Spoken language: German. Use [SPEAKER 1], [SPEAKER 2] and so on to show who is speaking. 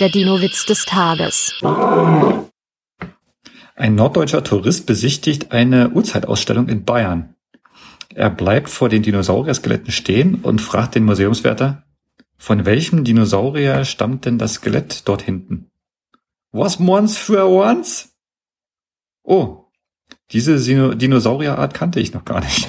[SPEAKER 1] Der Dino-Witz des Tages.
[SPEAKER 2] Ein norddeutscher Tourist besichtigt eine Urzeitausstellung in Bayern. Er bleibt vor den Dinosaurier-Skeletten stehen und fragt den Museumswärter, von welchem Dinosaurier stammt denn das Skelett dort hinten? Was mons für once? Oh, diese Dinosaurierart kannte ich noch gar nicht.